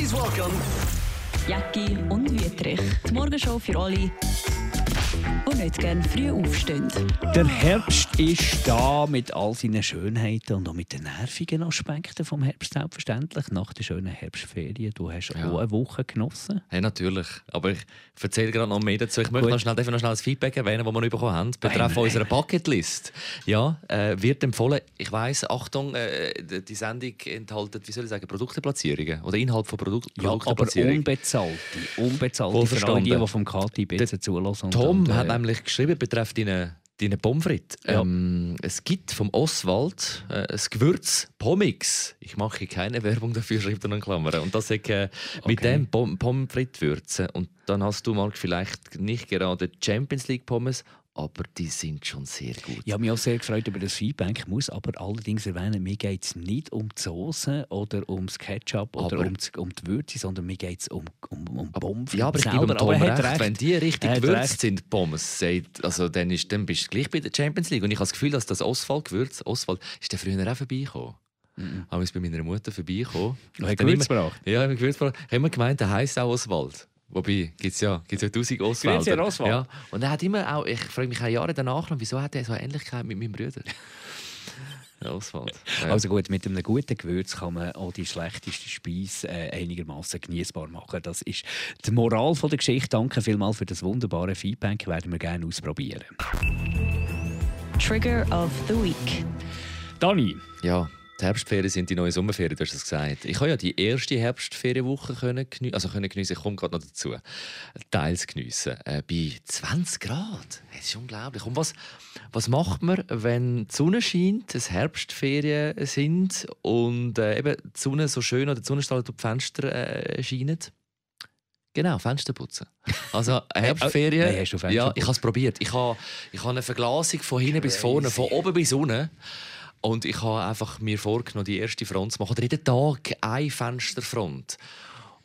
Please welcome Jacki und Wüterich. Die Morgenshow für alle, die nicht gerne früh aufstehen. Der Herbst ist da mit all seinen Schönheiten und auch mit den nervigen Aspekten vom Herbst selbstverständlich. Nach der schönen Herbstferien, du hast Ja. auch eine Woche genossen. Hey, natürlich. Aber ich erzähle gerade noch mehr dazu. Ich möchte Gut. noch schnell, noch schnell das Feedback erwähnen, das wir bekommen haben, betreffend unserer Bucketlist. Ja, äh, wird empfohlen, ich weiss, Achtung, äh, die Sendung enthält, wie soll ich sagen, Produkteplatzierungen oder Inhalt von Produkt Ja, aber Produkteplatzierungen. unbezahlte. Unbezahlte für alle die, die vom Kati bitte zulassen. und- Tom und, äh, hat nämlich geschrieben, betreffend deine, deine Pommes frites. Ja. Ähm, es gibt vom Oswald äh, ein Gewürz Pomix. Ich mache keine Werbung dafür, schreibt er in Klammern. Und das ist äh, mit Okay. dem Pom Pommes frites würzen. Und dann hast du, Marc, vielleicht nicht gerade Champions League Pommes, aber die sind schon sehr gut. Ich habe mich auch sehr gefreut über das Feedback. Ich muss aber allerdings erwähnen, mir geht es nicht um die Soße oder um das Ketchup oder Aber- um, die- um die Würze, sondern mir geht es um, um, um Pommes Ja, aber ich gebe Tom recht, recht. wenn die richtig gewürzt sind, Pommes, also dann, ist, dann bist du gleich bei der Champions League. Und ich habe das Gefühl, dass das Oswald-Gewürz, Oswald, ist der früher auch vorbeigekommen. Mhm. Habe ich bei meiner Mutter vorbeigekommen. Du hast Dann immer- Gewürz gebracht? Ja, ich habe Gewürz gebracht. Ich habe immer gemeint, der heisst auch Oswald. Wobei, gibt es ja, gibt's ja tausend Herr Oswald. Ja. Und er hat immer auch, ich frage mich auch Jahre danach noch, wieso hat er so eine Ähnlichkeit mit meinem Bruder? Der Oswald. Ja. Also gut, mit einem guten Gewürz kann man auch die schlechteste Speise äh, einigermaßen genießbar machen. Das ist die Moral von der Geschichte. Danke vielmals für das wunderbare Feedback. Werden wir gerne ausprobieren. Trigger of the Week. Dani, Ja, die Herbstferien sind die neue Sommerferien, du hast es gesagt. Ich habe ja die erste Herbstferienwoche können also können geniessen. Ich komme gerade noch dazu. Teils geniessen. Äh, bei 20 Grad. Das ist unglaublich. Und was, was macht man, wenn die Sonne scheint, es Herbstferien sind und äh, eben die Sonne so schön oder die Sonnenstrahlen durch die Fenster äh, scheinen? Genau, Fenster putzen. Also Herbstferien. nein, hast du Fenster ja, ich habe es probiert. Ich habe, ich habe eine Verglasung von hinten bis vorne, von oben bis unten. Und ich habe einfach mir vorgenommen, die erste Front zu machen. Oder jeden Tag eine Fensterfront.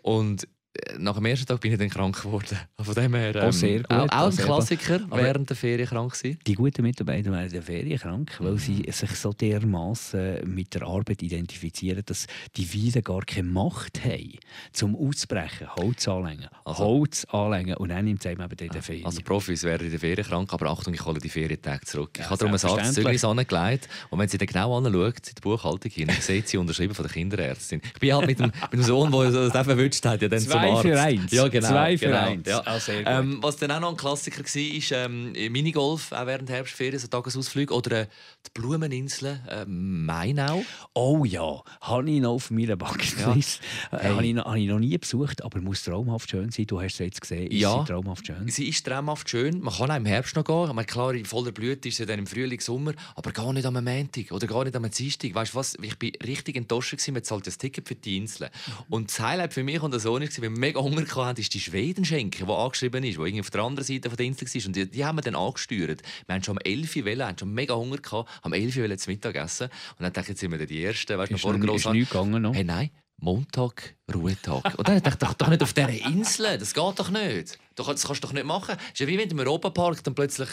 Und nach dem ersten Tag bin ich dann krank geworden. Von dem her, ähm, Oh, sehr gut. Auch, auch ein Klassiker, Aber- während der Ferien krank sein. die guten Mitarbeiter werden in der Ferien krank, weil Mhm. sie sich so dermaßen mit der Arbeit identifizieren, dass die Weiden gar keine Macht haben, zum Auszubrechen, Holz anlängen, Also- Holz anlängen und dann nimmt es eben in der Ferien. Also Profis wären in der Ferien krank, aber Achtung, ich hole die Ferientage zurück. Ja, ich habe darum ein selbstverständlich. Arztzeugnis angelegt und wenn sie dann genau anschaut, in die Buchhaltung hin, sieht sie unterschrieben von der Kinderärztin. Ich bin halt mit dem, mit dem Sohn, der das eben verwünscht hat, ja dann zum Zwei für eins. Ja, genau. Zwei für genau. eins. Ja. Ah. Ähm, was dann auch noch ein Klassiker war, ist ähm, Minigolf, auch während der Herbstferien, so Tagesausflüge. Oder äh, die Blumeninseln, äh, Mainau. Oh ja, habe ich noch auf meiner Bucketlist. Ja. Hey. Habe, ich noch, habe ich noch nie besucht, aber muss traumhaft schön sein. Du hast es jetzt gesehen, ist Ja. sie traumhaft schön. Sie ist traumhaft schön. Man kann auch im Herbst noch gehen. Ich meine, klar, in voller Blüte ist sie dann im Frühling, Sommer. Aber gar nicht am Montag oder gar nicht am Dienstag. Weißt du was? Ich bin richtig enttäuscht. gewesen. Man zahlt das Ticket für die Inseln. Und das Highlight für mich und der Sohn war, wir mega Hunger hatten, ist die Schwedenschenke, die angeschrieben ist, die irgendwie auf der anderen Seite von der Insel war. Und die, die haben wir dann angesteuert. Wir haben schon am 11 Uhr, wollen, haben schon mega Hunger gehabt, am 11 Uhr zu Mittag essen. Und dann dachte ich, jetzt sind wir die Ersten. Weißt Ist, noch, ist nichts gegangen noch? Hey, nein, Montag, Ruhetag. Und dann dachte ich, doch, doch nicht auf dieser Insel, das geht doch nicht. Das kannst du doch nicht machen. Es ist ja wie wenn du im Europapark dann plötzlich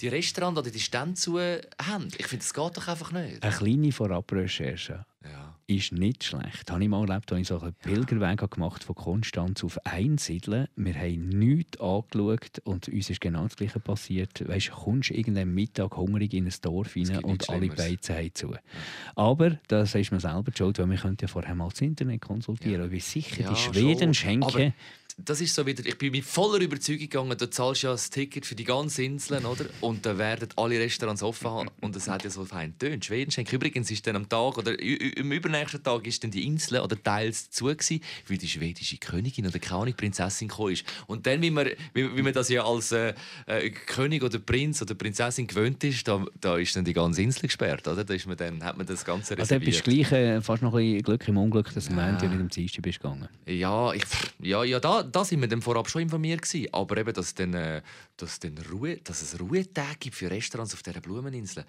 die Restaurants oder die Stände zu haben. Ich finde, das geht doch einfach nicht. Eine kleine Vorabrecherche. Ist nicht schlecht. Habe ich mal erlebt, als ich so einen Pilgerweg gemacht von Konstanz auf Einsiedeln. Wir haben nichts angeschaut und uns ist genau das Gleiche passiert. Weißt, du, kommst irgendeinen Mittag hungrig in ein Dorf rein und alle. Beizen haben zu. Aber das ist mir selber schuld, weil wir könnten ja vorher mal das Internet konsultieren. Ich bin sicher, Ja, die schon. Schwedenschenke... Aber Das ist so wieder, ich bin mit voller Überzeugung gegangen, du zahlst ja das Ticket für die ganze Insel, oder? Und dann werden alle Restaurants offen haben und es hat ja so fein tönt. Schwedenschenk. Übrigens ist dann am Tag oder im übernächsten Tag ist dann die Insel oder teils zu gewesen, weil die schwedische Königin oder keine Ahnung, Prinzessin gekommen ist. Und dann, wie man, wie, wie man das ja als äh, äh, König oder Prinz oder Prinzessin gewöhnt ist, da, da ist dann die ganze Insel gesperrt, oder? Da ist man dann, hat man das Ganze Also dann bist du reserviert. gleich äh, fast noch ein bisschen Glück im Unglück, dass du am Montag nicht am Dienstag bist gegangen. Ja, ich, ja, ja da, da sind wir dann vorab schon informiert gewesen. Aber eben, dass, dann, äh, dass, dann Ruhe, dass es Ruhetage gibt für Restaurants auf dieser Blumeninsel.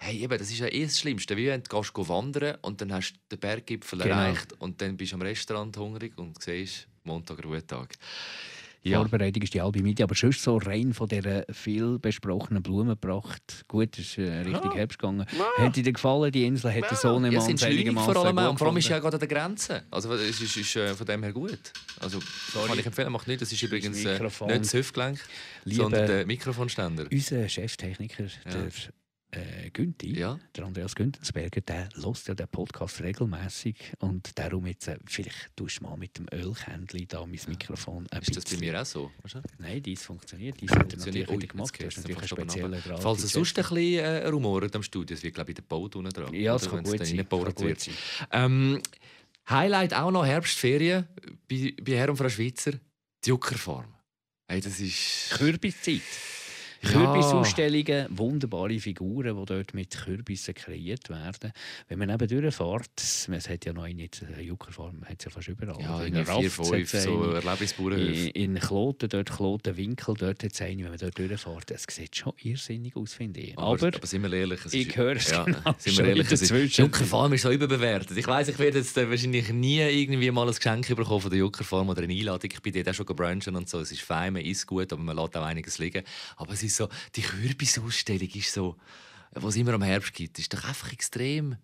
Hey, eben, das ist ja eh das Schlimmste. Wie wenn du gehst wandern und dann hast du den Berggipfel Genau. erreicht und dann bist du am Restaurant hungrig und siehst, Montag Ruhetag. Ja. Vorbereitung ist die halbe Miete, aber sonst so rein von dieser viel besprochenen Blumenpracht. Gut, es ist äh, richtig ja. Herbst gegangen. Ja. Hat dir gefallen, die Insel? Hat ja. so eine ja, sind vor allem und vor allem ist ja gerade an der Grenze. Also es ist, ist äh, von dem her gut. Also Sorry. kann ich empfehlen, macht nicht. Das ist übrigens äh, nicht das Hüftgelenk, sondern der Mikrofonständer. Unser Cheftechniker, der äh, Günti, ja. der Andreas Güntensberger, der hört ja den Podcast regelmäßig und darum jetzt, äh, vielleicht tust du mal mit dem Ölkännchen da mein Mikrofon ein Ist das bei mir auch so? Nein, dies funktioniert. Dies hat er natürlich wieder gemacht. Das ist natürlich ein spezieller Grad. Falls es sonst ein bisschen äh, rumort am Studio, es wird glaube ich der Boot unten dran. Ja, das kann gut sein. Kann gut sein. Ähm, Highlight auch noch Herbstferien bei, bei Herr und Frau Schweizer, die Juckerfarm. Hey, das ist... Kürbiszeit. Kürbisausstellungen, wunderbare Figuren, die dort mit Kürbissen kreiert werden. Wenn man eben durchfährt, es hat ja noch eine, eine Juckerform, hat es ja fast überall. Ja, in vier, fünf, so Erlebnisbauernhöfe. In, in Kloten, dort Klotenwinkel, dort hat es eine, wenn man dort durchfährt, es sieht schon irrsinnig aus, finde ich. Aber, aber, aber sind wir ehrlich, es ich höre es ja, genau sind wir ehrlich, ist, Juckerfarm ist so überbewertet. Ich weiss, ich werde jetzt äh, wahrscheinlich nie irgendwie mal ein Geschenk bekommen von der Juckerfarm oder eine Einladung. Ich bin dort auch schon gebrunchen und so. Es ist fein, man isst gut, aber man lässt auch einiges liegen. Aber es ist so, die Kürbisausstellung ist so, was immer am Herbst gibt, ist doch einfach extrem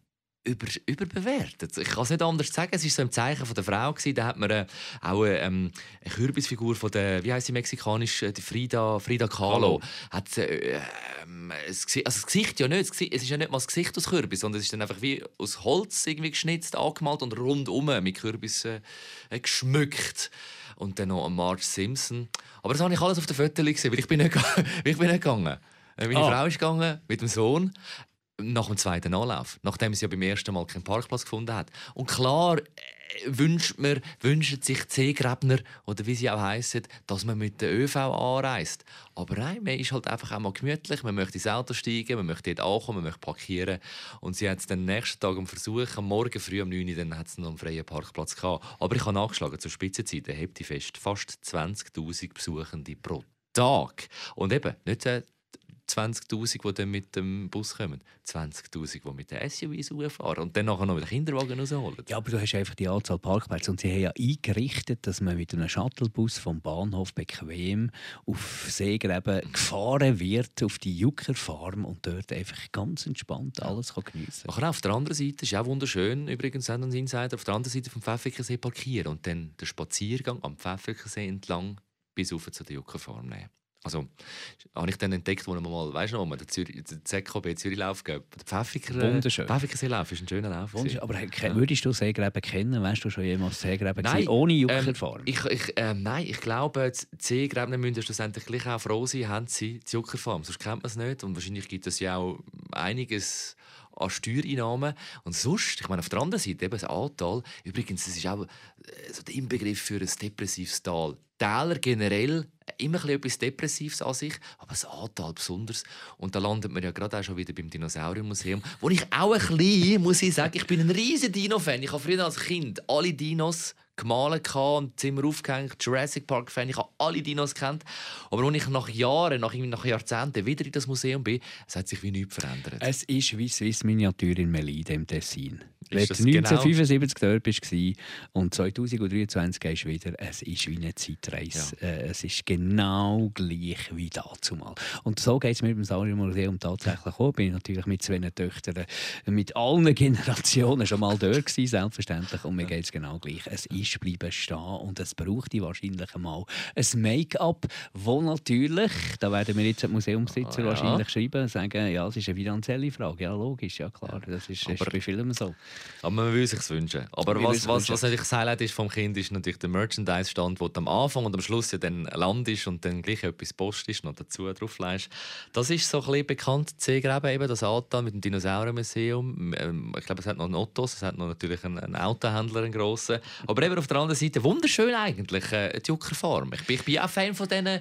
über, überbewertet. Ich kann es nicht anders sagen. Es war so im Zeichen von der Frau. Gewesen. Da hat man äh, auch äh, ähm, eine Kürbisfigur von der, wie heißt sie mexikanisch, äh, die Frida, Frida Kahlo. Hat, äh, ähm, es, also das Gesicht ja nicht. Es ist ja nicht mal das Gesicht aus Kürbis, sondern es ist dann einfach wie aus Holz irgendwie geschnitzt, angemalt und rundum mit Kürbis äh, geschmückt. Und dann noch Marge Simpson. Aber das habe ich alles auf den Fotos gesehen, weil ich bin nicht, ich bin nicht gegangen. Meine oh. Frau ist gegangen mit dem Sohn nach dem zweiten Anlauf, nachdem sie ja beim ersten Mal keinen Parkplatz gefunden hat. Und klar äh, wünscht man, wünschen sich C-Gräbner oder wie sie auch heißen, dass man mit der ÖV anreist. Aber nein, man ist halt einfach auch mal gemütlich, man möchte ins Auto steigen, man möchte dort ankommen, man möchte parkieren. Und sie hat es den nächsten Tag am Versuch, Morgen früh um 9 Uhr, dann hat es noch einen freien Parkplatz gehabt. Aber ich habe nachgeschlagen, zur Spitzenzeit, hebt die fest, fast 20'000 Besuchende pro Tag. Und eben, nicht 20'000, die dann mit dem Bus kommen. 20'000, die mit den SUVs fahren und dann nachher noch mit den Kinderwagen rausholen. Ja, aber du hast einfach die Anzahl Parkplätze und sie haben ja eingerichtet, dass man mit einem Shuttlebus vom Bahnhof bequem auf Seegräben gefahren wird, auf die Juckerfarm und dort einfach ganz entspannt alles kann geniessen kann. Auf der anderen Seite ist auch wunderschön, übrigens an Insider, auf der anderen Seite vom Pfäffikensee parkieren und dann den Spaziergang am Pfäffikensee entlang bis auf zu der Juckerfarm nehmen. Also, habe ich dann entdeckt, wo man mal, weißt du noch, der, Zürich, der ZKB Zürich-Lauf gab. Der Pfäffiker, Wunderschön. Pfäffikerseelauf ist ein schöner Lauf. Aber ja. würdest du Seegräben kennen? Weißt du schon jemals Seegräben nein, ohne Juckerfarm? Ähm, ich, ich, ähm, nein, ich glaube, die Seegräben müssen schlussendlich gleich auch froh sein, haben sie die Juckerfarm. Sonst kennt man es nicht. Und wahrscheinlich gibt es ja auch einiges an Steuereinnahmen. Und sonst, ich meine, auf der anderen Seite eben das Antal, übrigens, das ist auch äh, so der Inbegriff für ein depressives Tal. Täler generell immer etwas Depressives an sich, aber das Antal besonders. Und da landet man ja gerade auch schon wieder beim Dinosauriermuseum, wo ich auch ein bisschen, muss ich sagen, ich bin ein riesiger Dino-Fan. Ich habe früher als Kind alle Dinos gemalt und Zimmer aufgehängt, Jurassic Park Fan, ich habe alle Dinos kennt. Aber als ich nach Jahren, nach, nach Jahrzehnten wieder in das Museum bin, es hat sich wie nichts verändert. Es ist wie Swiss Miniatur in Melide im Tessin. Wenn du 1975 genau? dort warst und 2023 gehst du wieder, es ist wie eine Zeitreise. Ja. Äh, es ist genau gleich wie dazumal. Und so geht es mir beim Saurier Museum tatsächlich auch. Bin ich natürlich mit zwei Töchtern, mit allen Generationen schon mal dort gewesen, selbstverständlich. Und mir geht es genau gleich. Es ist bleiben stehen und es braucht wahrscheinlich einmal ein Make-up, wo natürlich, da werden wir jetzt den Museumsbesitzer ah, ja. wahrscheinlich schreiben, sagen, ja, es ist eine finanzielle Frage. Ja, logisch, ja klar, das ist, ist bei Filmen so. Aber man will sich wünschen. Aber was, was, was natürlich das Highlight ist vom Kind, ist natürlich der Merchandise-Stand, wo du am Anfang und am Schluss ja dann Land ist und dann gleich etwas Post ist, noch dazu drauflegst. Das ist so ein bisschen bekannt, Seegräben eben, das Alta mit dem Dinosauriermuseum. Ähm, ich glaube, es hat noch einen Ottos, es hat noch natürlich einen, einen Autohändler, einen grossen. Aber eben auf der anderen Seite, wunderschön eigentlich, äh, die Juckerfarm. Ich bin, ich bin auch Fan von diesen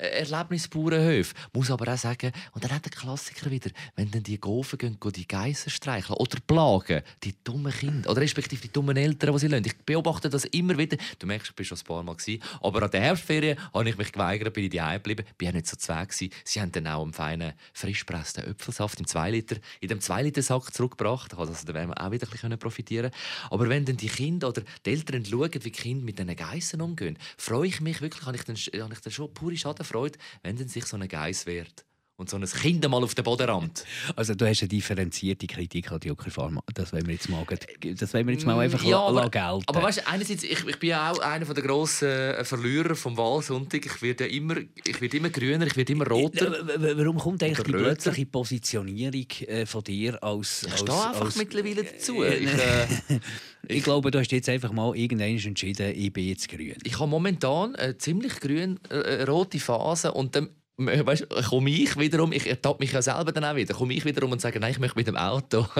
Erlebnisbauernhöfe. Muss aber auch sagen, und dann hat der Klassiker wieder, wenn dann die Gofen gehen, gehen die Geissen streicheln oder plagen, die dummen Kinder, oder respektive die dummen Eltern, die sie lassen. Ich beobachte das immer wieder. Du merkst, du bist schon ein paar Mal gewesen. Aber an der Herbstferien habe ich mich geweigert, bin ich daheim geblieben. Bin auch nicht so zwei. Sie haben dann auch einen feinen, frisch gepressten Äpfelsaft im 2 Liter, in dem 2 Liter Sack zurückgebracht. Also da werden wir auch wieder ein bisschen profitieren Aber wenn dann die Kinder oder die Eltern schauen, wie die Kinder mit diesen Geissen umgehen, freue ich mich wirklich, habe ich dann, habe ich dann schon pure Schadenfreude, wenn dann sich so ein Geiss wehrt und so ein Kind mal auf den Boden rammt. Also du hast eine differenzierte Kritik an die Juckerfarm. Das wollen wir jetzt mal, das wollen wir jetzt mal mm, einfach ja, aber, gelten. Aber weißt, einerseits, ich, ich bin ja auch einer der grossen äh, Verlierer vom Wahlsonntag. Ich werde immer, ich werde immer grüner, ich werde immer roter. Warum kommt eigentlich die plötzliche Positionierung äh, von dir als... Ich stehe einfach als, mittlerweile dazu. Ich, äh, ich glaube, du hast jetzt einfach mal irgendwann entschieden, ich bin jetzt grün. Ich habe momentan eine ziemlich grün-rote äh, Phase und dann weißt, komme ich wiederum, ich ertappe mich ja selber dann auch wieder, komme ich wiederum und sage, nein, ich möchte mit dem Auto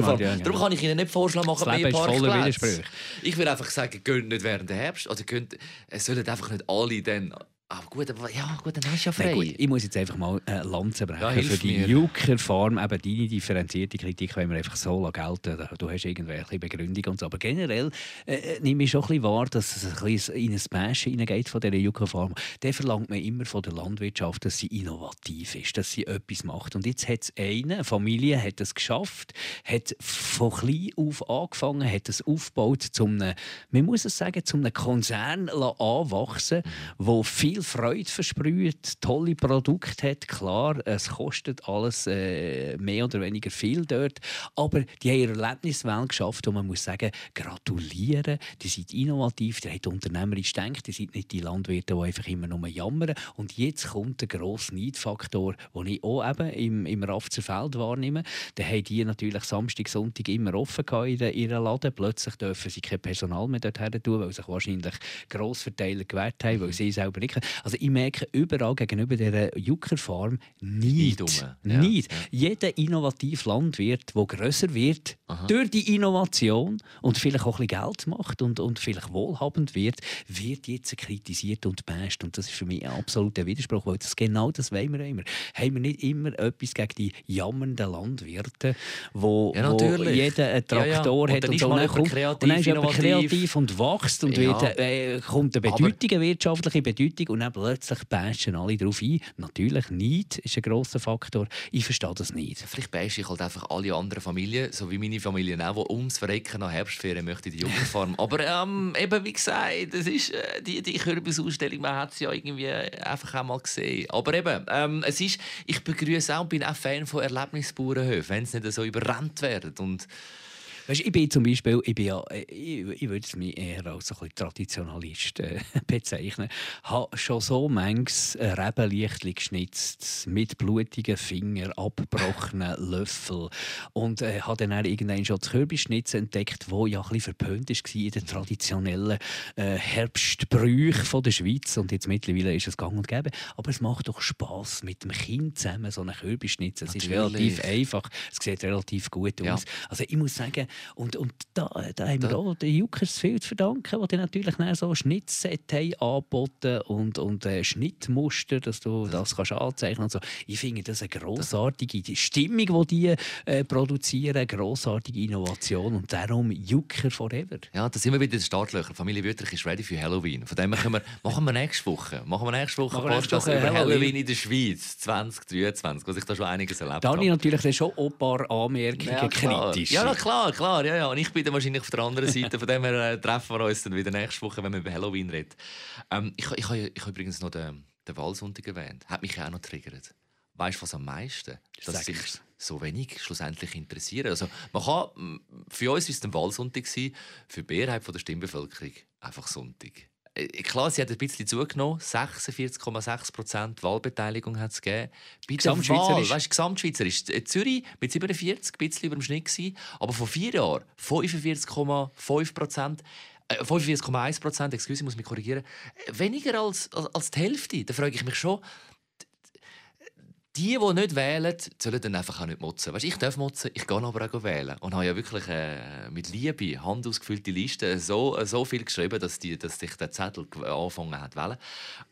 fahren. Ja, Darum kann ich Ihnen nicht vorschlagen, machen mehr Parkplätze. Ich will einfach sagen, gehen nicht während der Herbst, oder gehen, es sollen einfach nicht alle dann aber gut, aber, ja, gut, dann hast du ja frei. Gut, ich muss jetzt einfach mal eine Lanze brechen ja, für die Jucker-Farm. Eben deine differenzierte Kritik wenn wir einfach so gelten. Du hast irgendwelche Begründung und so. Aber generell äh, äh, nehme ich schon ein bisschen wahr, dass es ein bisschen in ein Smash hineingeht von dieser Jucker-Farm. Der verlangt man immer von der Landwirtschaft, dass sie innovativ ist, dass sie etwas macht. Und jetzt hat es eine, eine Familie hat es geschafft, hat von klein auf angefangen, hat es aufgebaut, zum einem, man muss es sagen, zum einem Konzern anwachsen, wo viel viel Freude versprüht, tolle Produkte hat. Klar, es kostet alles äh, mehr oder weniger viel dort, aber die haben eine Erlebniswelt geschafft und man muss sagen, gratulieren, die sind innovativ, die haben unternehmerisch gedacht, die sind nicht die Landwirte, die einfach immer nur jammern. Und jetzt kommt der grosse Neidfaktor, den ich auch eben im, im Rafzer Feld wahrnehme. Da haben die natürlich Samstag, Sonntag immer offen in ihren Laden. Plötzlich dürfen sie kein Personal mehr dort tun, weil sich wahrscheinlich Grossverteiler gewährt haben, weil sie selber nicht also ich merke überall gegenüber dieser Juckerfarm nicht. Ja. nicht. Ja. Jeder innovative Landwirt, der grösser wird, Aha. durch die Innovation und vielleicht auch ein bisschen Geld macht und, und vielleicht wohlhabend wird, wird jetzt kritisiert und basht. Und das ist für mich ein absoluter Widerspruch, weil das genau das wollen wir immer. Haben wir nicht immer etwas gegen die jammernden Landwirte, wo, ja, wo jeder einen Traktor ja, ja. hat und, und so. Und kommt, kreativ, und dann ist kreativ und wächst und wird, äh, kommt eine Bedeutung, eine wirtschaftliche Bedeutung und dann plötzlich bashen alle darauf ein. Natürlich, Neid ist ein grosser Faktor. Ich verstehe das nicht. Vielleicht bashe ich halt einfach alle anderen Familien, so wie meine Familie auch, die ums Verrecken nach Herbstferien möchte in die Jugendfarm. Aber ähm, eben, wie gesagt, das ist, äh, die, die Kürbisausstellung, man hat sie ja irgendwie einfach auch mal gesehen. Aber eben, ähm, es ist, ich begrüße auch, bin auch Fan von Erlebnisbauernhöfen, wenn sie nicht so überrannt werden. Und Weißt, ich bin zum Beispiel, ich, bin ja, ich, ich würde mich eher als ein Traditionalist äh, bezeichnen. Ich habe schon so manches Rebenlichtchen geschnitzt, mit blutigen Fingern, abgebrochenen Löffel. Und äh, habe dann irgendwann schon das Kürbisschnitzen entdeckt, das ja ein bisschen verpönt war in den traditionellen äh, Herbstbrüchen der Schweiz. Und jetzt mittlerweile ist es gang und gäbe. Aber es macht doch Spass mit dem Kind zusammen so einen Kürbisschnitzen. Es ist relativ einfach, es sieht relativ gut aus. Ja. Also ich muss sagen, und, und da, da haben wir auch den Juckers viel zu verdanken, die natürlich so Schnittset haben angeboten und, und äh, Schnittmuster, dass du das kannst anzeichnen und so. Ich finde das eine grossartige Stimmung, die die äh, produzieren, eine grossartige Innovation und darum Jucker forever. Ja, da sind wir wieder in den Startlöchern. Familie Wüttrich ist ready für Halloween. Von dem können wir, machen wir nächste Woche. Machen wir nächste Woche Podcast über Halloween. Halloween in der Schweiz 2023, wo sich da schon einiges erlebt Da habe ich natürlich schon ein paar Anmerkungen ja, kritisch. Ja, klar, klar ja, ja. Und ich bin dann wahrscheinlich auf der anderen Seite. Von dem her äh, treffen wir uns dann wieder nächste Woche, wenn wir über Halloween reden. Ähm, ich, ich, ich, ich habe übrigens noch den, den Wahlsonntag erwähnt. Hat mich auch noch triggert. Weißt du, was am meisten? Dass sich so wenig schlussendlich interessieren. Also, man kann, für uns war es ein Wahlsonntag, für die Mehrheit der Stimmbevölkerung einfach Sonntag. Äh, klar, sie hat ein bisschen zugenommen. 46,6 Prozent Wahlbeteiligung hat es gegeben. Bei Gesamtschweizerisch. Wahl, weißt, Gesamtschweizerisch. Äh, Zürich mit 47, ein bisschen über dem Schnitt. Gewesen, aber vor vier Jahren 45,5 Prozent. 45,1 äh, Prozent, excuse, ich muss mich korrigieren. Weniger als, als, als die Hälfte. Da frage ich mich schon, die, die nicht wählen, sollen dann einfach auch nicht motzen. Weißt, ich darf motzen, ich gehe aber auch wählen. Und habe ja wirklich äh, mit Liebe, handausgefüllte Listen so, äh, so viel geschrieben, dass, die, dass sich der Zettel angefangen hat zu wählen.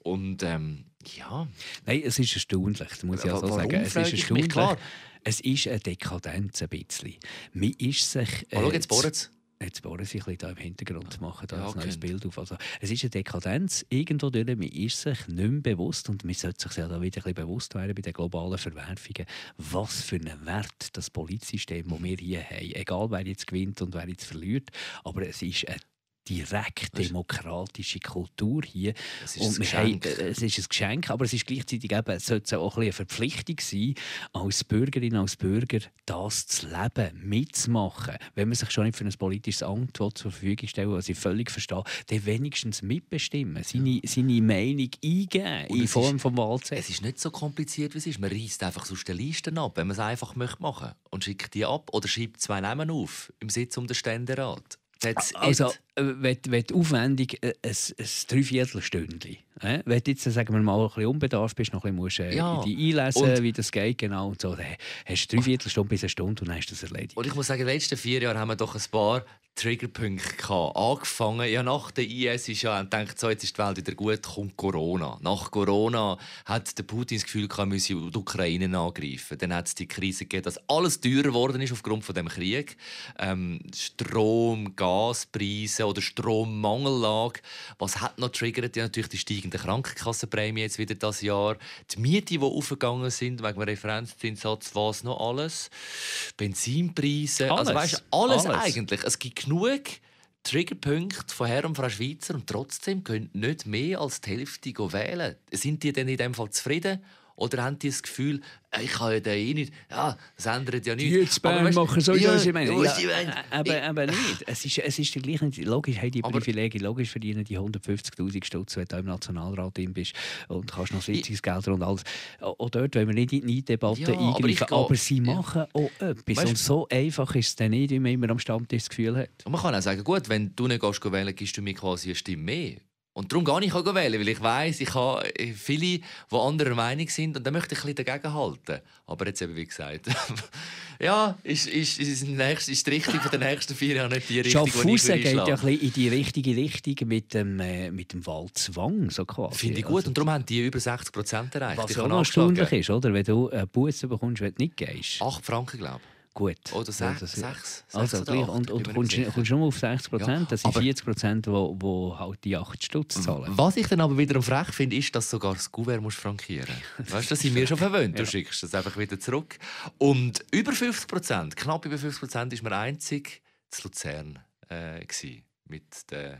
Und ähm, ja... Nein, es ist erstaunlich, muss ich auch so sagen. Es ist erstaunlich. Es ist eine Dekadenz ein bisschen. Man ist sich... Äh, oh, schau, jetzt bohrt Jetzt bohren sie ein bisschen im Hintergrund machen, da ja, ein neues Bild auf. Also, es ist eine Dekadenz irgendwo durch. Man ist sich nicht mehr bewusst und man sollte sich ja da wieder ein bisschen bewusst werden bei den globalen Verwerfungen, was für einen Wert das Politsystem, das wir hier haben, egal wer jetzt gewinnt und wer jetzt verliert, aber es ist eine direkt demokratische Kultur hier. Es ist, und haben, äh, es ist ein Geschenk, aber es ist gleichzeitig eben, sollte auch ein eine Verpflichtung sein, als Bürgerin, als Bürger das zu leben, mitzumachen. Wenn man sich schon nicht für ein politisches Amt zur Verfügung stellt, was ich völlig verstehe, dann wenigstens mitbestimmen, seine, seine Meinung eingeben in Form ist, von Wahlzettel. Es ist nicht so kompliziert, wie es ist. Man reißt einfach aus den Listen ab, wenn man es einfach machen möchte und schickt die ab oder schreibt zwei Namen auf im Sitz um den Ständerat. That's also, äh, wenn, wenn aufwendig ein, ein, ein Dreiviertelstündchen, äh? wenn du jetzt, sagen wir mal, ein bisschen unbedarft bist, noch ein bisschen musst, äh, ja. die einlesen, und wie das geht, genau, und so, dann hast du drei Viertelstunde bis eine Stunde und dann hast du das erledigt. Und ich muss sagen, in den letzten vier Jahren haben wir doch ein paar Triggerpunkte gehabt. Angefangen, ja, nach der IS ist ja, und denkt, so, jetzt ist die Welt wieder gut, kommt Corona. Nach Corona hat der Putin das Gefühl gehabt, müsse die Ukraine angreifen. Dann hat es die Krise gegeben, dass alles teurer geworden ist aufgrund von dem Krieg. Ähm, Strom, Gaspreise oder Strommangellage. Was hat noch triggert? Ja, natürlich die steigende Krankenkassenprämie jetzt wieder das Jahr. Die Miete, die aufgegangen sind, wegen dem Referenzzinssatz, was noch alles. Benzinpreise. Alles. Also weißt, alles, alles eigentlich. Es gibt genug Triggerpunkte von Herrn und Frau Schweizer und trotzdem können nicht mehr als die Hälfte wählen. Sind die denn in dem Fall zufrieden? Oder haben die das Gefühl, ich kann ja eh nicht, ja, das ändert ja nichts. Die jetzt Bayern machen so, ja, ich meine. Ja, aber, aber nicht. Es ist, es ist gleich nicht, logisch haben die Privilegien, logisch verdienen die 150'000 Stutz, wenn du im Nationalrat drin bist und kannst noch Sitzungsgelder und alles. Auch dort wollen wir nicht in die Debatte ja, eingreifen, aber, aber sie machen ja. auch etwas. Weißt, und so einfach ist es dann nicht, wie man immer am Stammtisch das Gefühl hat. Und man kann auch sagen, gut, wenn du nicht gehst wählen, gibst du mir quasi eine Stimme mehr. Und darum gehe ich auch wählen, weil ich weiß, ich habe viele, die anderer Meinung sind und dann möchte ich ein bisschen dagegen halten. Aber jetzt eben, wie gesagt, ja, ist, ist, ist, nächste, ist die Richtung für die nächsten vier Jahre nicht die Richtung, die ich geht ja ein bisschen in die richtige Richtung mit dem, äh, mit dem Wahlzwang, so quasi. Finde ich gut also, und darum haben die über 60 Prozent erreicht. Was auch noch erstaunlich ist, oder? wenn du einen Buß bekommst, wenn du nicht gehst. 8 Franken, glaube ich. Gut. Oder 6, 6, also, oder und, und du kommst, kommst nur auf 60 Prozent. Ja, das sind 40 Prozent, die wo, halt die 8 Stutz zahlen. Was ich dann aber wiederum frech finde, ist, dass sogar das Kuvert musst frankieren musst. Weißt du, das sind wir schon verwöhnt. Du ja. schickst das einfach wieder zurück. Und über 50 Prozent, knapp über 50 Prozent, ist man einzig zu Luzern äh, mit den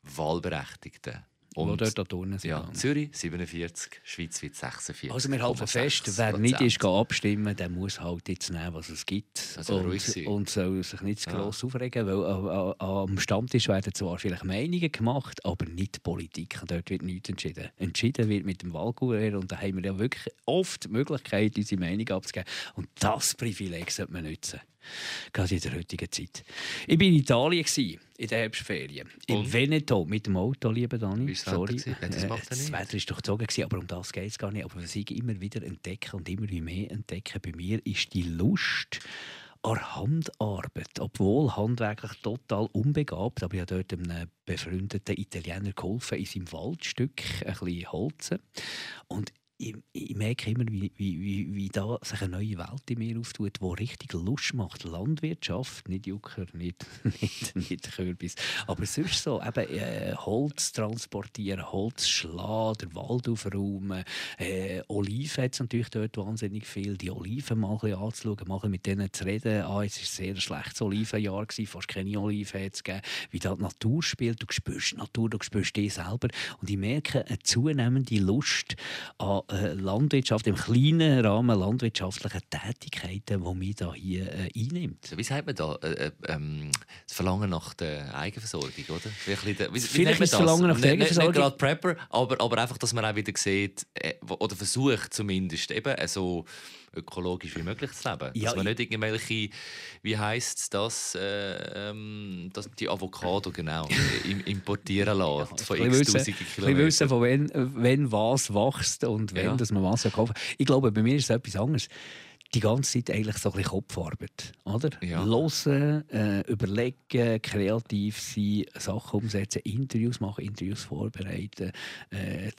Wahlberechtigten. Und, dort Turnen sind. Ja, Zürich 47, Schweizweit 46. Also wir halten fest, wer nicht ist abstimmen, der muss halt jetzt nehmen, was es gibt. Also und, und soll sich nicht zu gross ja. aufregen, weil am Stammtisch werden zwar vielleicht Meinungen gemacht, aber nicht Politik. Dort wird nichts entschieden. Entschieden wird mit dem Wahlkuvert und da haben wir ja wirklich oft die Möglichkeit, unsere Meinung abzugeben. Und das Privileg sollte man nutzen gerade in der heutigen Zeit. Ich war in Italien, in der Herbstferien. In Und? Veneto mit dem Auto, lieber Dani. Sorry. Das, äh, das Wetter war durchzogen, aber um das geht es gar nicht. Aber was ich immer wieder entdecke und immer mehr entdecke bei mir, ist die Lust an Handarbeit. Obwohl handwerklich total unbegabt, aber ich habe dort einem befreundeten Italiener geholfen, in seinem Waldstück ein bisschen holzen. Und ich, ich, merke immer, wie, wie, wie, da sich eine neue Welt in mir auftut, die richtig Lust macht. Landwirtschaft, nicht Jucker, nicht, nicht, nicht Kürbis, aber sonst so, eben äh, Holz transportieren, Holz schlagen, den Wald aufräumen, äh, Oliven hat es natürlich dort wahnsinnig viel, die Oliven mal ein anzuschauen, mal mit denen zu reden. Ah, es war ein sehr schlechtes Olivenjahr, gewesen, fast keine Oliven zu geben. Wie da die Natur spielt, du spürst die Natur, du spürst dich selber und ich merke eine zunehmende Lust an Landwirtschaft, im kleinen Rahmen landwirtschaftliche Tätigkeiten, die mich da hier äh, einnimmt. Wie sagt man da? Äh, äh, ähm, das Verlangen nach der Eigenversorgung, oder? Wie, wie, wie Vielleicht das Verlangen nach der Eigenversorgung. Nicht, nicht gerade Prepper, aber, aber einfach, dass man auch wieder sieht, äh, oder versucht zumindest, eben so ökologisch wie möglich zu leben. Ja, Dass man ich- nicht irgendwelche, wie heisst das, äh, ähm, dass die Avocado genau im- importieren lässt von Ein x bisschen wissen, tausenden ein bisschen Kilometern. wissen, von wenn, wenn was wächst und wenn Ja. dass man was kaufen. Ich glaube, bei mir ist es etwas anderes. Die ganze Zeit eigentlich so ein bisschen Kopfarbeit. Oder? Ja. Hören, äh, überlegen, kreativ sein, Sachen umsetzen, Interviews machen, Interviews vorbereiten. Äh,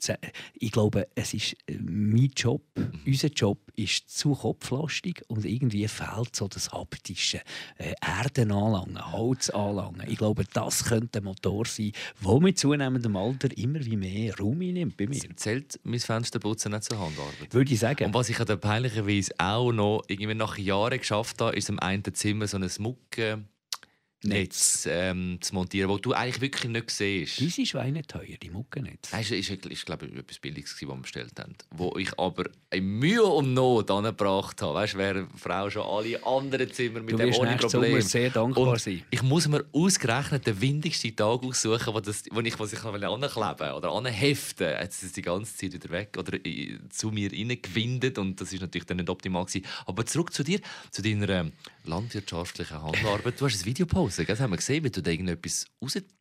ich glaube, es ist äh, mein Job, Mhm. unser Job ist zu kopflastig und irgendwie fehlt so das haptische. Äh, Erden anlangen, Holz anlangen. Ich glaube, das könnte ein Motor sein, der mit zunehmendem Alter immer wie mehr Raum einnimmt bei mir. Zählt mein Fensterputzen nicht zur Handarbeit? Würde ich sagen. Und was ich an der peinlicherweise auch noch irgendwie nach Jahren geschafft habe, ist im einen Zimmer so ein Muckennetz ähm, zu montieren, wo du eigentlich wirklich nicht siehst. Diese Schweineteuer, die Mucke nicht. Das ist, ist, ist glaube ich, etwas Billiges, was wir bestellt haben. Wo ich aber in Mühe und Not angebracht habe. Weißt du, wäre die Frau schon alle anderen Zimmer mit Du dem ohne Problem. Sehr dankbar und sein. Ich muss mir ausgerechnet den windigsten Tag aussuchen, wo, das, wo ich, wo ich ankleben oder anheften Jetzt ist es die ganze Zeit wieder weg oder i- zu mir reingewindet und das ist natürlich dann nicht optimal gewesen. Aber zurück zu dir, zu deiner ähm, landwirtschaftlichen Handarbeit. Du hast ein Video gepostet, gell? das haben wir gesehen, wie du da irgendetwas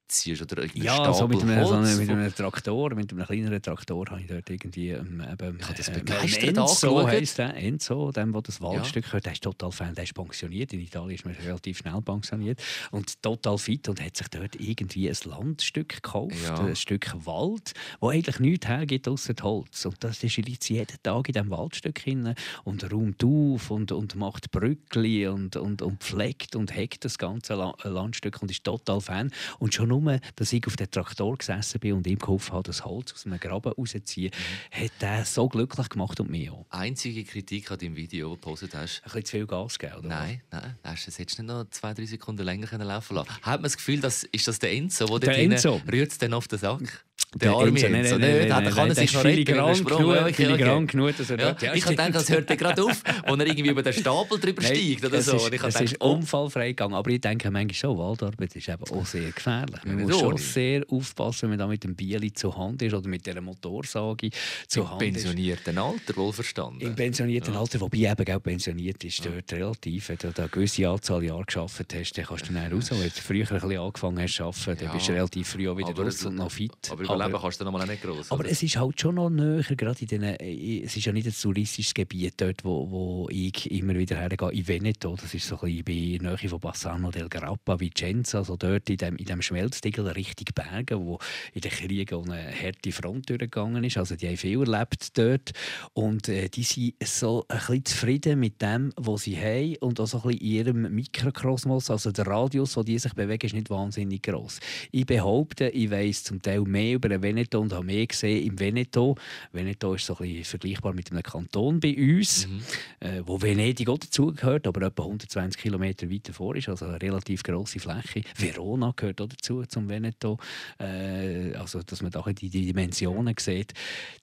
rausziehst oder irgendeinen Ja, Stapel so mit einem, so Holz einem, mit einem Traktor, mit einem kleineren Traktor habe ich dort irgendwie ähm, eben, Ich das äh, begeistert Enzo heisst der, Enzo, dem, der das Waldstück gehört, der ist total Fan, der ist pensioniert, in Italien ist man relativ schnell pensioniert und total fit und hat sich dort irgendwie ein Landstück gekauft, Ja. ein Stück Wald, wo eigentlich nichts hergibt außer Holz. Und das ist jetzt jeden Tag in diesem Waldstück hin und räumt auf und, und macht Brückli und, und, und pflegt und hegt das ganze La Landstück und ist total Fan. Und schon nur, dass ich auf dem Traktor gesessen bin und ihm geholfen habe, das Holz aus einem Graben rauszuziehen, hat er so glücklich gemacht und mich auch. einzige Kritik an deinem Video, das du gepostet hast. Ein bisschen zu viel Gas gegeben, oder? Nein, nein, hast du jetzt nicht noch zwei, drei Sekunden länger können laufen lassen. Hat man das Gefühl, dass, ist das der Enzo, der Der Enzo. rührt es dann auf den Sack? Der nein, Enzo, nein, nein, nicht? nein, Da kann er sich noch retten, wenn er filigran gesprungen genug- Okay, okay. filigran genug, dass er Ja, ich habe gedacht, das hört er gerade auf, wo er irgendwie über den Stapel drüber Nein, steigt oder es so. Ist, ich es ist oh, unfallfrei gegangen. Aber ich denke manchmal schon, Waldarbeit ist eben auch sehr gefährlich. Man nicht muss schon sehr aufpassen, wenn man da mit dem Bieli zur Hand ist oder mit dieser Motorsage zur im Hand ist. pensionierten Alter, wohlverstanden. Im pensionierten Alter, wobei eben auch pensioniert ist, dort relativ. Wenn du eine gewisse Anzahl Jahre gearbeitet hast, dann kannst du dann raus. Wenn du früher ein bisschen angefangen hast zu arbeiten, dann bist du relativ früh auch wieder raus und noch fit. Aber überleben kannst du mal auch nicht gross. Aber oder? es ist halt schon noch näher, gerade in den, äh, es ist ja nicht ein touristisches Gebiet dort, wo, wo ich immer wieder hergehe, in Veneto, das ist so ein bisschen bei der Nähe von Bassano del Grappa, Vicenza, also dort in dem, in dem Schmelztiegel Richtung Berge, wo in den Kriegen eine harte Front durchgegangen ist, also die haben viel erlebt dort und äh, die sind so ein bisschen zufrieden mit dem, was sie haben und auch so ein bisschen in ihrem Mikrokosmos, also der Radius, wo die sich bewegen, ist nicht wahnsinnig groß. Ich behaupte, ich weiß zum Teil mehr über den Veneto und habe mehr gesehen im Veneto. Veneto ist so ein bisschen vergleichbar mit einem Kanton bei uns, Mhm. äh, wo Venedig auch dazugehört, aber etwa 120 Kilometer weiter vor ist, also eine relativ grosse Fläche. Verona gehört auch dazu zum Veneto, äh, also dass man da die, die Dimensionen sieht.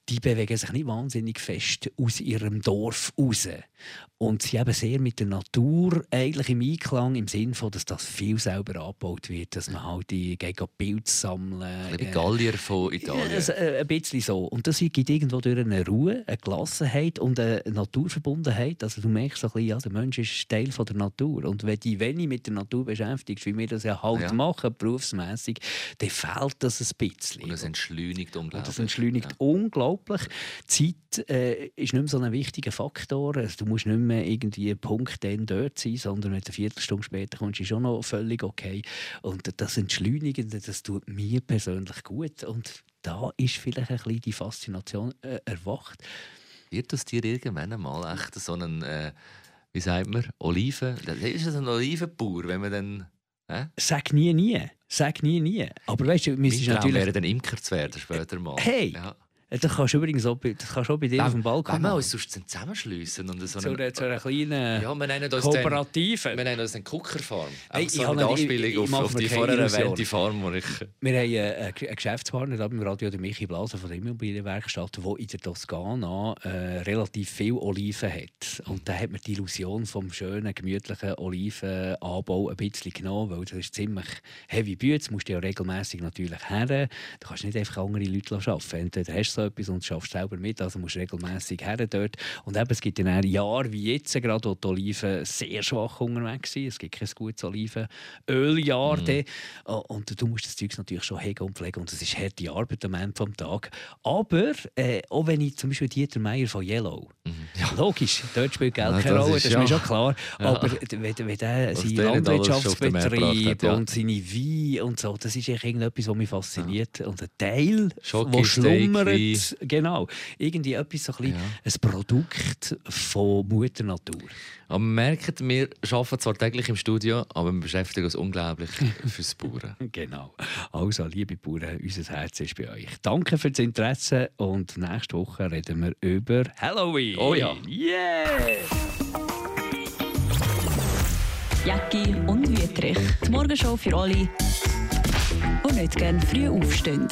Die bewegen sich nicht wahnsinnig fest aus ihrem Dorf raus. Und sie haben sehr mit der Natur eigentlich im Einklang, im Sinne von, dass das viel selber angebaut wird, dass man halt die geht Pilze sammeln. Ein bisschen äh, Gallier von ja, Italien. es, äh, ein bisschen so. Und das gibt irgendwo durch eine Ruhe, eine Gelassenheit und eine Naturverbundenheit. Also du merkst so ein bisschen, ja, der Mensch ist Teil von der Natur. Und wenn du wenig mit der Natur beschäftigst, wie wir das ja halt Ja. machen, berufsmässig, dann fehlt das ein bisschen. Und es entschleunigt unglaublich. Und das entschleunigt Ja. unglaublich. Die Zeit äh, ist nicht mehr so ein wichtiger Faktor. Also, du musst nicht mehr irgendwie Punkt dann dort sein, sondern du eine Viertelstunde später kommst, ist schon noch völlig okay. Und das Entschleunigende, das tut mir persönlich gut. Und da ist vielleicht ein bisschen die Faszination äh, erwacht. Wird das dir irgendwann einmal echt so einen, äh, wie sagt man, Oliven... Ist das ein Olivenbauer, wenn man dann... Äh? Sag nie, nie. Sag nie, nie. Aber weißt du, wir sind natürlich. wäre dann Imker zu werden später mal. Hey! Ja. Das kannst du übrigens auch bei, das kannst auch bei dir auf dem Balkon Wenn wir uns sonst zusammenschliessen und so Zu einer, zu einer kleinen Ja, wir nennen uns dann, Kooperative. wir nennen uns dann Kuckerfarm. Ich so habe eine nicht- ich- Anspielung ich auf, auf die vorher erwähnte Farm, wo ich... Wir haben äh, einen Geschäftspartner da beim Radio, der Michi Blaser von der Immobilienwerkstatt, der in der Toskana äh, relativ viel Oliven hat. Und da hat man die Illusion vom schönen, gemütlichen Olivenanbau ein bisschen genommen, weil das ist ziemlich heavy Bütz, musst du ja regelmässig natürlich her. Du kannst nicht einfach andere Leute arbeiten. Entweder hast so etwas und schaffst selber mit, also musst regelmäßig her dort. Und eben, es gibt ja ein Jahr wie jetzt, gerade wo die Oliven sehr schwach unterwegs sind. Es gibt kein gutes Olivenöljahr. Mhm. Und du musst das Zeug natürlich schon hegen und pflegen und es ist harte Arbeit am Ende des Tages. Aber äh, auch wenn ich zum Beispiel Dieter Meier von Yellow, mhm. ja. logisch, dort spielt Geld keine Rolle, das ist, ja. mir schon klar. Aber wenn, wenn der seinen Landwirtschaftsbetrieb und seine Wein und so, das ist irgendetwas, was mich fasziniert. Und ein Teil, der schlummert, genau, irgendwie etwas, so ein, bisschen, ein Produkt von Mutter Natur. Aber merkt, wir arbeiten zwar täglich im Studio, aber wir beschäftigen uns unglaublich fürs Bauern. genau. Also, liebe Bauern, unser Herz ist bei euch. Danke für das Interesse und nächste Woche reden wir über Halloween. Oh ja. Yeah! Jacki und Wietrich. Die Morgenshow für alle, die nicht gerne früh aufstehen.